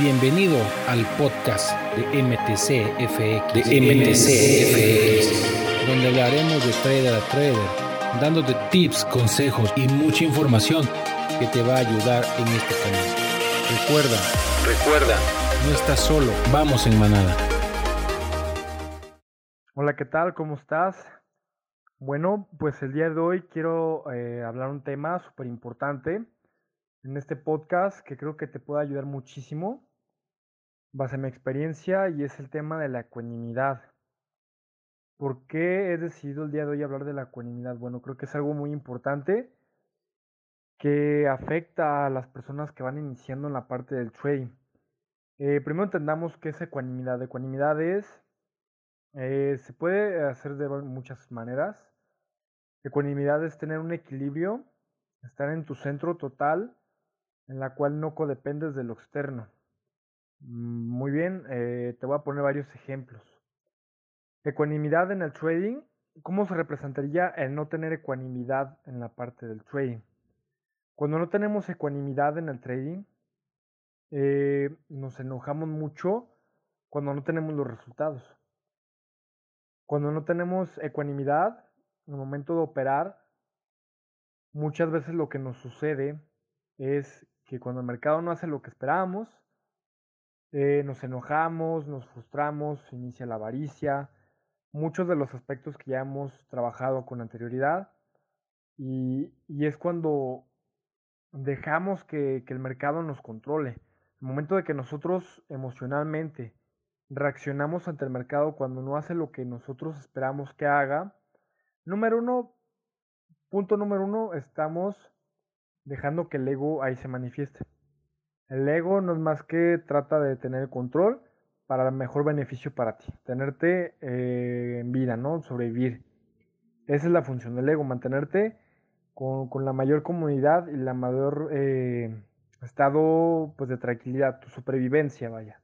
Bienvenido al podcast de MTCFX, de MTCFX, donde hablaremos de trader a trader, dándote tips, consejos y mucha información que te va a ayudar en este camino. Recuerda, recuerda, no estás solo, vamos en manada. Hola, ¿qué tal? ¿Cómo estás? Bueno, pues el día de hoy quiero eh, hablar un tema súper importante en este podcast que creo que te puede ayudar muchísimo base en mi experiencia y es el tema de la ecuanimidad. ¿Por qué he decidido el día de hoy hablar de la ecuanimidad? Bueno, creo que es algo muy importante que afecta a las personas que van iniciando en la parte del trading. Eh, primero entendamos qué es ecuanimidad. Ecuanimidad es, eh, se puede hacer de muchas maneras. Ecuanimidad es tener un equilibrio, estar en tu centro total, en la cual no codependes de lo externo. Muy bien, eh, te voy a poner varios ejemplos. Ecuanimidad en el trading. ¿Cómo se representaría el no tener ecuanimidad en la parte del trading? Cuando no tenemos ecuanimidad en el trading, eh, nos enojamos mucho cuando no tenemos los resultados. Cuando no tenemos ecuanimidad, en el momento de operar, muchas veces lo que nos sucede es que cuando el mercado no hace lo que esperábamos, eh, nos enojamos, nos frustramos, inicia la avaricia, muchos de los aspectos que ya hemos trabajado con anterioridad y, es cuando dejamos que, que, el mercado nos controle. El momento de que nosotros emocionalmente reaccionamos ante el mercado cuando no hace lo que nosotros esperamos que haga, número uno, punto número uno, estamos dejando que el ego ahí se manifieste. El ego no es más que trata de tener control para el mejor beneficio para ti, tenerte eh, en vida, ¿no? Sobrevivir. Esa es la función del ego, mantenerte con, la mayor comunidad y la mayor eh, estado pues, de tranquilidad, tu supervivencia, vaya.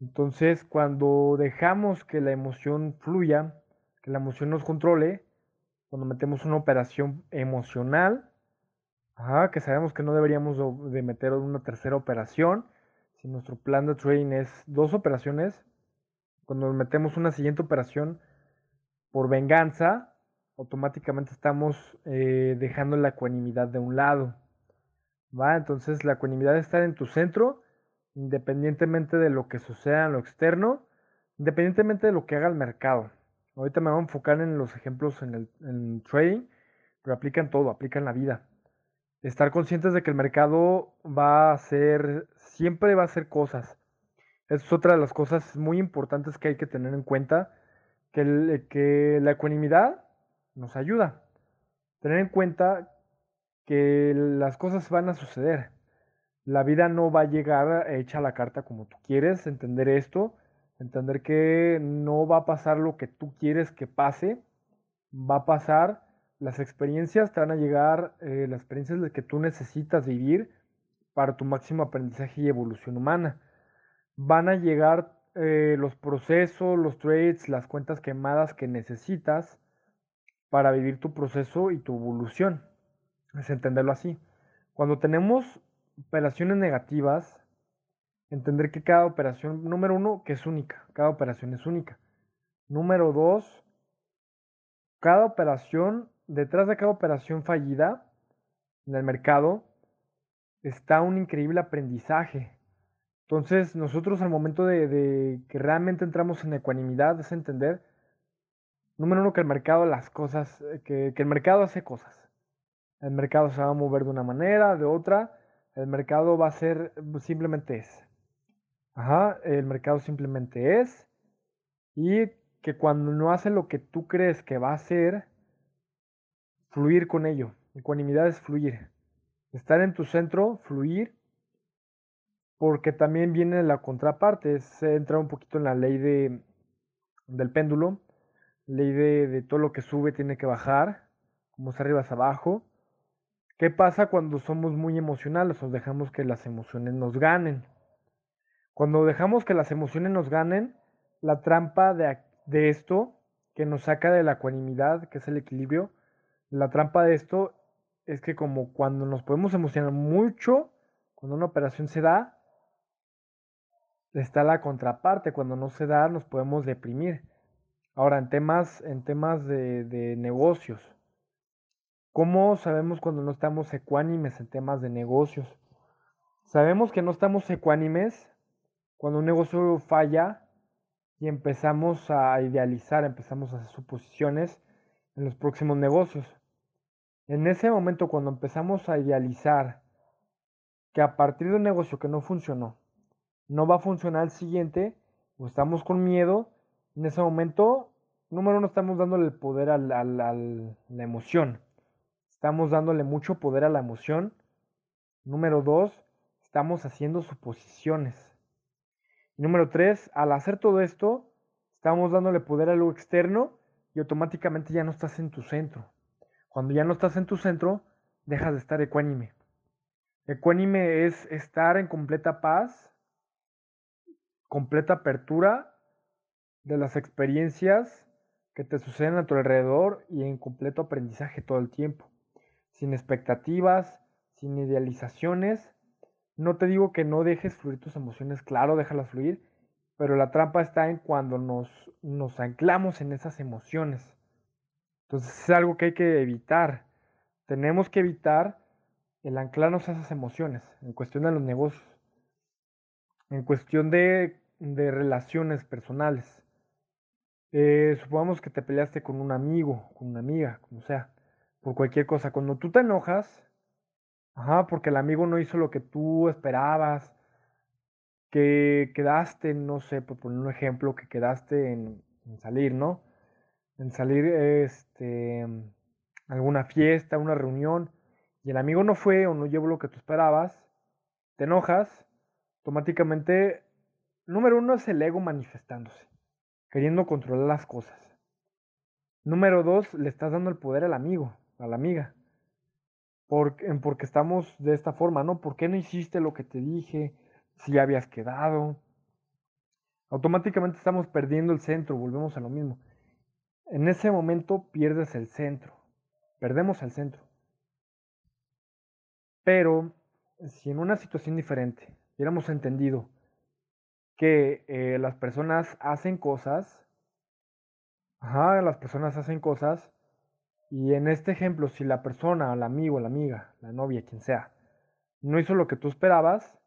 Entonces, cuando dejamos que la emoción fluya, que la emoción nos controle, cuando metemos una operación emocional, Ajá, que sabemos que no deberíamos de meter una tercera operación. Si nuestro plan de trading es dos operaciones, cuando metemos una siguiente operación por venganza, automáticamente estamos eh, dejando la ecuanimidad de un lado. ¿va? Entonces la ecuanimidad es estar en tu centro, independientemente de lo que suceda en lo externo, independientemente de lo que haga el mercado. Ahorita me voy a enfocar en los ejemplos en el trading, pero aplican todo, aplican la vida estar conscientes de que el mercado va a hacer, siempre va a hacer cosas. es otra de las cosas muy importantes que hay que tener en cuenta, que, que la ecuanimidad nos ayuda. Tener en cuenta que las cosas van a suceder. La vida no va a llegar hecha a la carta como tú quieres, entender esto, entender que no va a pasar lo que tú quieres que pase, va a pasar las experiencias te van a llegar, eh, las experiencias que tú necesitas vivir para tu máximo aprendizaje y evolución humana. Van a llegar eh, los procesos, los trades, las cuentas quemadas que necesitas para vivir tu proceso y tu evolución. Es entenderlo así. Cuando tenemos operaciones negativas, entender que cada operación, número uno, que es única, cada operación es única. Número dos, cada operación detrás de cada operación fallida en el mercado está un increíble aprendizaje. Entonces, nosotros al momento de, que realmente entramos en ecuanimidad es entender, número uno, que el mercado las cosas, eh, que, que el mercado hace cosas. El mercado se va a mover de una manera, de otra. El mercado va a ser, simplemente es. Ajá, el mercado simplemente es. Y que cuando no hace lo que tú crees que va a hacer, fluir con ello. Ecuanimidad es fluir. Estar en tu centro, fluir, porque también viene la contraparte, es entrar un poquito en la ley de, del péndulo, ley de, de todo lo que sube tiene que bajar, como es arriba es abajo. ¿Qué pasa cuando somos muy emocionales o dejamos que las emociones nos ganen? Cuando dejamos que las emociones nos ganen, la trampa de, de esto que nos saca de la ecuanimidad, que es el equilibrio, la trampa de esto es que como cuando nos podemos emocionar mucho, cuando una operación se da, está la contraparte. Cuando no se da, nos podemos deprimir. Ahora, en temas, en temas de, de negocios, ¿cómo sabemos cuando no estamos ecuánimes en temas de negocios? Sabemos que no estamos ecuánimes cuando un negocio falla y empezamos a idealizar, empezamos a hacer suposiciones en los próximos negocios. En ese momento, cuando empezamos a idealizar que a partir de un negocio que no funcionó, no va a funcionar el siguiente, o estamos con miedo, en ese momento, número uno, estamos dándole el poder a la, la emoción. Estamos dándole mucho poder a la emoción. Número dos, estamos haciendo suposiciones. Número tres, al hacer todo esto, estamos dándole poder a lo externo y automáticamente ya no estás en tu centro. Cuando ya no estás en tu centro, dejas de estar ecuánime. Ecuánime es estar en completa paz, completa apertura de las experiencias que te suceden a tu alrededor y en completo aprendizaje todo el tiempo. Sin expectativas, sin idealizaciones no te digo que no dejes fluir tus emociones, claro, déjalas fluir, pero la trampa está en cuando nos, nos anclamos en esas emociones. Entonces es algo que hay que evitar. Tenemos que evitar el anclarnos a esas emociones en cuestión de los negocios, en cuestión de, de relaciones personales. Eh, supongamos que te peleaste con un amigo, con una amiga, como sea, por cualquier cosa. Cuando tú te enojas, Ajá, porque el amigo no hizo lo que tú esperabas, que quedaste, no sé, por poner un ejemplo, que quedaste en, salir, ¿no? En salir, este, alguna fiesta, una reunión, y el amigo no fue o no llevó lo que tú esperabas, te enojas, automáticamente, número uno es el ego manifestándose, queriendo controlar las cosas. Número dos, le estás dando el poder al amigo, a la amiga porque estamos de esta forma, ¿no? ¿Por qué no hiciste lo que te dije? Si ya habías quedado. Automáticamente estamos perdiendo el centro, volvemos a lo mismo. En ese momento pierdes el centro, perdemos el centro. Pero si en una situación diferente hubiéramos entendido que eh, las personas hacen cosas, ajá, las personas hacen cosas y en este ejemplo, si la persona, el amigo, la amiga, la novia, quien sea, no hizo lo que tú esperabas,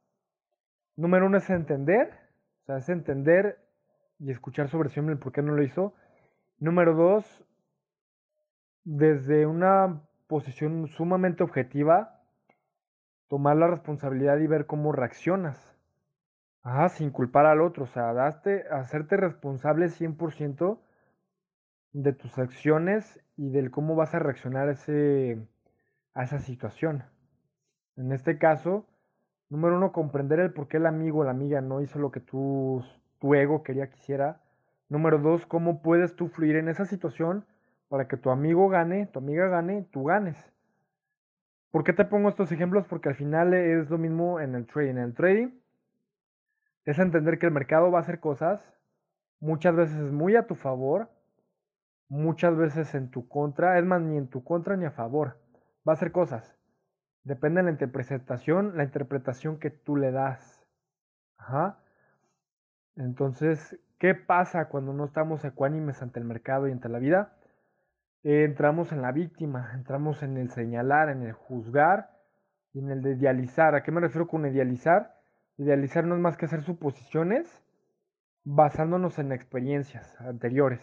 número uno es entender, o sea, es entender y escuchar sobre sí el por qué no lo hizo. Número dos, desde una posición sumamente objetiva, tomar la responsabilidad y ver cómo reaccionas. Sin culpar al otro, o sea, hacerte responsable 100% de tus acciones y del cómo vas a reaccionar a, ese, a esa situación. En este caso, número uno, comprender el por qué el amigo o la amiga no hizo lo que tu, tu ego quería que hiciera. Número dos, cómo puedes tú fluir en esa situación para que tu amigo gane, tu amiga gane, tú ganes. ¿Por qué te pongo estos ejemplos? Porque al final es lo mismo en el trading. En el trading es entender que el mercado va a hacer cosas muchas veces muy a tu favor muchas veces en tu contra, es más, ni en tu contra ni a favor. Va a ser cosas. Depende de la interpretación, la interpretación que tú le das. Ajá. Entonces, ¿qué pasa cuando no estamos ecuánimes ante el mercado y ante la vida? entramos en la víctima, entramos en el señalar, en el juzgar y en el de idealizar. ¿A qué me refiero con idealizar? Idealizar no es más que hacer suposiciones basándonos en experiencias anteriores.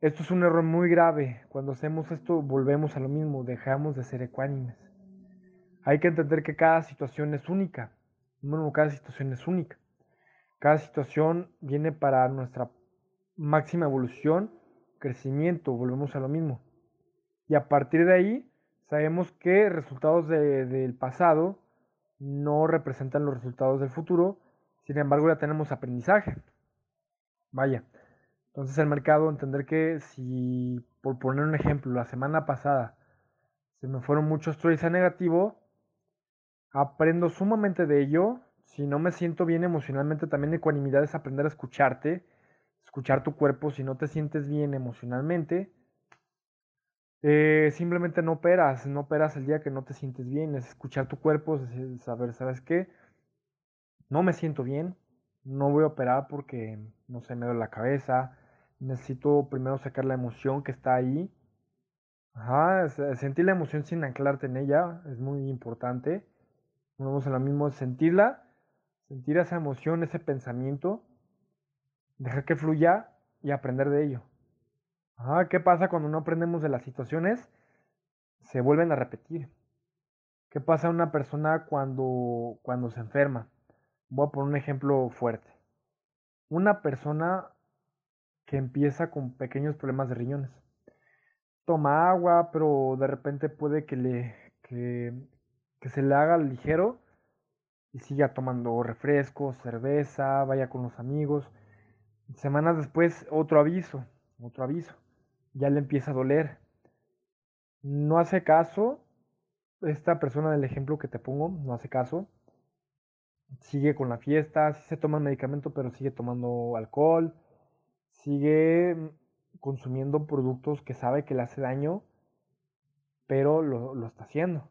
Esto es un error muy grave. Cuando hacemos esto volvemos a lo mismo, dejamos de ser ecuánimes. Hay que entender que cada situación es única. Bueno, cada situación es única. Cada situación viene para nuestra máxima evolución, crecimiento, volvemos a lo mismo. Y a partir de ahí sabemos que resultados del pasado no representan los resultados del futuro, sin embargo ya tenemos aprendizaje. Vaya, entonces el mercado, entender que si, por poner un ejemplo, la semana pasada se me fueron muchos trades a negativo, aprendo sumamente de ello. Si no me siento bien emocionalmente, también ecuanimidad es aprender a escucharte, escuchar tu cuerpo. Si no te sientes bien emocionalmente, eh, simplemente no operas, no operas el día que no te sientes bien, es escuchar tu cuerpo, es saber, ¿sabes qué? No me siento bien, no voy a operar porque, no sé, me duele la cabeza, necesito primero sacar la emoción que está ahí. Ajá, sentir la emoción sin anclarte en ella es muy importante. Vamos a lo mismo, sentirla, sentir esa emoción, ese pensamiento, dejar que fluya y aprender de ello. Ajá, ¿qué pasa cuando no aprendemos de las situaciones? Se vuelven a repetir. ¿Qué pasa a una persona cuando, cuando se enferma? Voy a poner un ejemplo fuerte. Una persona que empieza con pequeños problemas de riñones. Toma agua, pero de repente puede que, le, que, que se le haga ligero y siga tomando refrescos, cerveza, vaya con los amigos. Semanas después, otro aviso, otro aviso. Ya le empieza a doler. No hace caso, esta persona del ejemplo que te pongo, no hace caso sigue con la fiesta, sí se toma medicamento, pero sigue tomando alcohol, sigue mm, consumiendo productos que sabe que le hace daño, pero lo, lo está haciendo.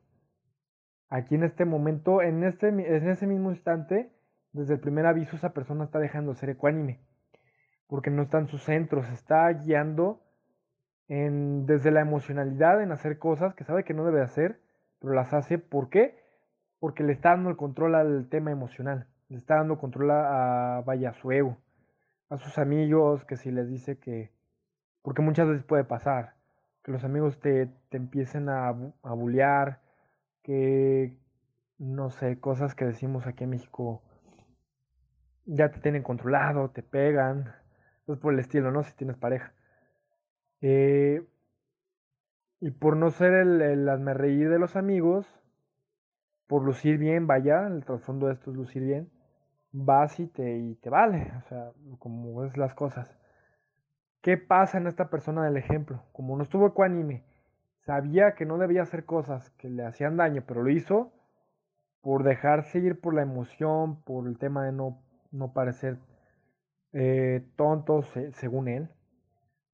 Aquí en este momento, en, este, en ese mismo instante, desde el primer aviso, esa persona está dejando de ser ecuánime, porque no está en sus centros, está guiando desde la emocionalidad en hacer cosas que sabe que no debe hacer, pero las hace. ¿Por qué? porque le está dando el control al tema emocional, le está dando control a, vaya, su ego, a sus amigos, que si les dice que, porque muchas veces puede pasar, que los amigos te, te empiecen a, a bullear, que, no sé, cosas que decimos aquí en México, ya te tienen controlado, te pegan, es por el estilo, ¿no? Si tienes pareja. Eh, y por no ser el, el reír de los amigos, por lucir bien, vaya, el trasfondo de esto es lucir bien, vas y te, y te vale, o sea, como ves las cosas. ¿Qué pasa en esta persona del ejemplo? Como no estuvo ecuánime, sabía que no debía hacer cosas que le hacían daño, pero lo hizo por dejarse ir por la emoción, por el tema de no, no parecer eh, tontos según él,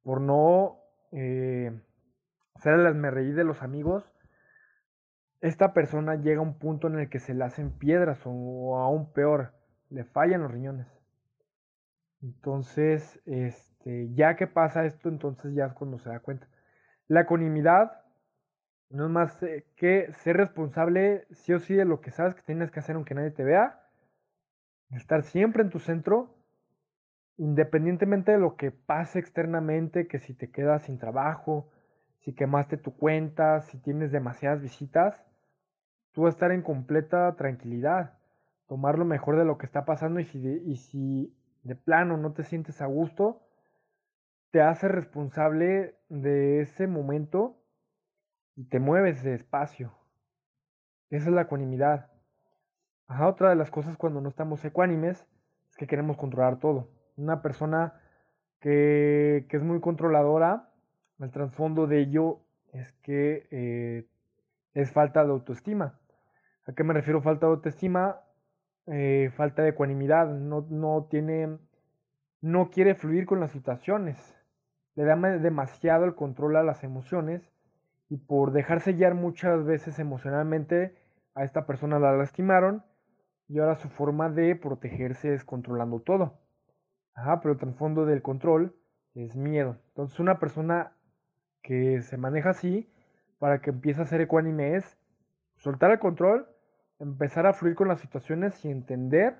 por no eh, ser el esmerreí de los amigos, esta persona llega a un punto en el que se le hacen piedras o, aún peor, le fallan los riñones. Entonces, este, ya que pasa esto, entonces ya es cuando se da cuenta. La ecuanimidad no es más eh, que ser responsable sí o sí de lo que sabes que tienes que hacer aunque nadie te vea. Estar siempre en tu centro, independientemente de lo que pase externamente, que si te quedas sin trabajo, si quemaste tu cuenta, si tienes demasiadas visitas, tú vas a estar en completa tranquilidad, tomar lo mejor de lo que está pasando y si y si de plano no te sientes a gusto, te haces responsable de ese momento y te mueves de espacio. Esa es la ecuanimidad. Ajá, otra de las cosas cuando no estamos ecuánimes es que queremos controlar todo. Una persona que, que es muy controladora, el trasfondo de ello es que eh, es falta de autoestima. ¿A qué me refiero falta de autoestima? Eh, falta de ecuanimidad, no, no tiene, no quiere fluir con las situaciones, le da demasiado el control a las emociones y por dejarse guiar muchas veces emocionalmente a esta persona la lastimaron y ahora su forma de protegerse es controlando todo. Ajá, pero el trasfondo del control es miedo. Entonces una persona que se maneja así para que empiece a ser ecuánime es soltar el control, empezar a fluir con las situaciones y entender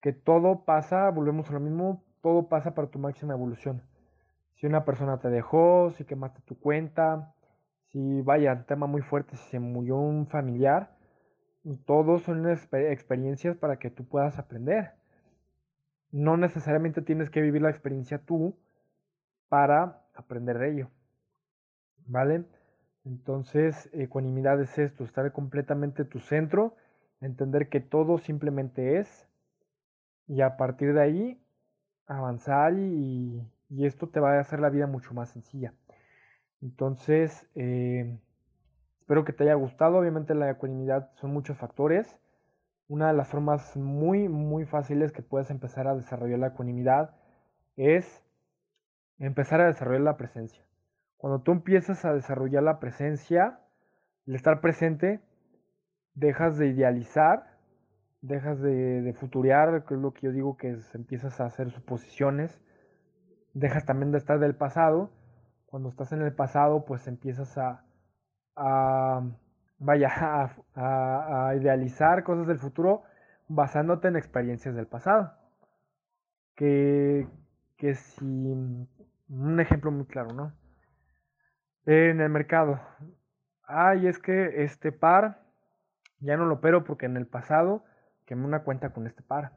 que todo pasa, volvemos a lo mismo, todo pasa para tu máxima evolución. Si una persona te dejó, si quemaste tu cuenta, si vaya, tema muy fuerte, si se murió un familiar, todos son experiencias para que tú puedas aprender. No necesariamente tienes que vivir la experiencia tú para aprender de ello. ¿Vale? Entonces, ecuanimidad es esto, estar completamente tu centro, entender que todo simplemente es, y a partir de ahí avanzar y, esto te va a hacer la vida mucho más sencilla. Entonces, eh, espero que te haya gustado. Obviamente la ecuanimidad son muchos factores. Una de las formas muy, muy fáciles que puedes empezar a desarrollar la ecuanimidad es empezar a desarrollar la presencia. Cuando tú empiezas a desarrollar la presencia, el estar presente, dejas de idealizar dejas de, de futurear, que es lo que yo digo que empiezas a hacer suposiciones, dejas también de estar del pasado. Cuando estás en el pasado, pues empiezas a, a vaya, a, idealizar cosas del futuro basándote en experiencias del pasado. Que, que si, un ejemplo muy claro, ¿no? En el mercado, ay, es que este par ya no lo opero porque en el pasado quemé una cuenta con este par.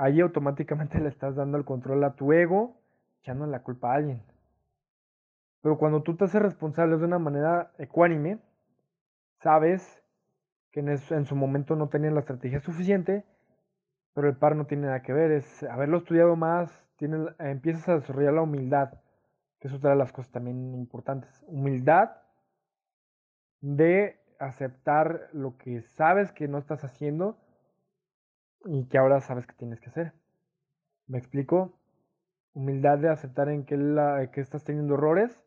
Ahí automáticamente le estás dando el control a tu ego, echando la culpa a alguien. Pero cuando tú te haces responsable de una manera ecuánime, sabes que en, su momento no tenían la estrategia suficiente, pero el par no tiene nada que ver, es haberlo estudiado más, empiezas a desarrollar la humildad, que es otra de las cosas también importantes. Humildad de aceptar lo que sabes que no estás haciendo y que ahora sabes que tienes que hacer. ¿Me explico? Humildad de aceptar en que, la, que estás teniendo errores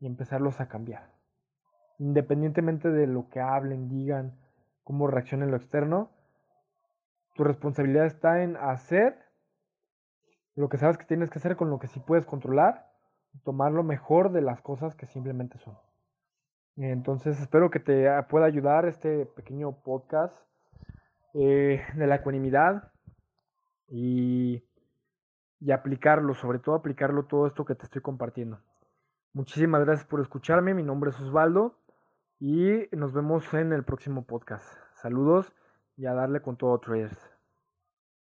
y empezarlos a cambiar. Independientemente de lo que hablen, digan, cómo reaccionen lo externo, tu responsabilidad está en hacer lo que sabes que tienes que hacer con lo que sí puedes controlar, tomar lo mejor de las cosas que simplemente son. Entonces espero que te pueda ayudar este pequeño podcast eh, de la ecuanimidad y, y aplicarlo, sobre todo aplicarlo todo esto que te estoy compartiendo. Muchísimas gracias por escucharme, mi nombre es Osvaldo y nos vemos en el próximo podcast. Saludos y a darle con todo traders.